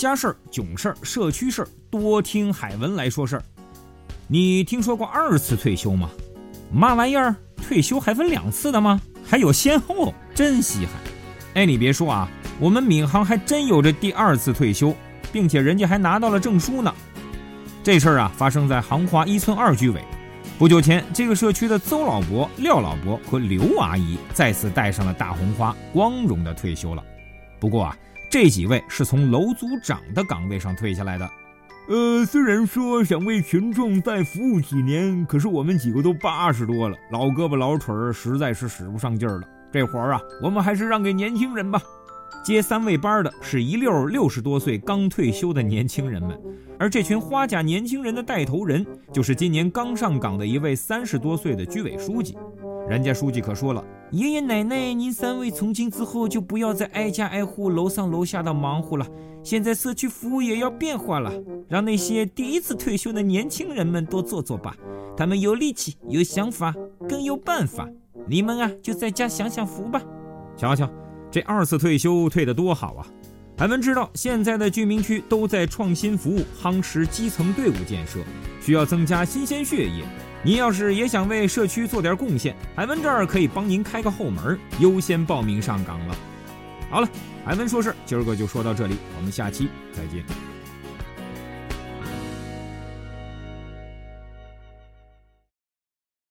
家事儿、囧事儿、社区事儿，多听海文来说事儿。你听说过二次退休吗？嘛玩意儿？退休还分两次的吗？还有先后，真稀罕。哎，你别说啊，我们闵行还真有着第二次退休，并且人家还拿到了证书呢。这事儿啊，发生在杭华一村二居委。不久前，这个社区的邹老伯、廖老伯和刘阿姨再次戴上了大红花，光荣的退休了。不过啊，这几位是从楼组长的岗位上退下来的。呃，虽然说想为群众再服务几年，可是我们几个都八十多了，老胳膊老腿儿，实在是使不上劲儿了。这活儿啊，我们还是让给年轻人吧。接三位班的是一溜六十多岁刚退休的年轻人们，而这群花甲年轻人的带头人就是今年刚上岗的一位三十多岁的居委书记。人家书记可说了：“爷爷奶奶，您三位从今之后就不要再挨家挨户、楼上楼下的忙活了。现在社区服务也要变化了，让那些第一次退休的年轻人们多做做吧。他们有力气、有想法、更有办法。你们啊，就在家享享福吧。瞧瞧。”这二次退休退得多好啊！海文知道现在的居民区都在创新服务，夯实基层队伍建设，需要增加新鲜血液。您要是也想为社区做点贡献，海文这儿可以帮您开个后门，优先报名上岗了。好了，海文说事今儿个就说到这里，我们下期再见。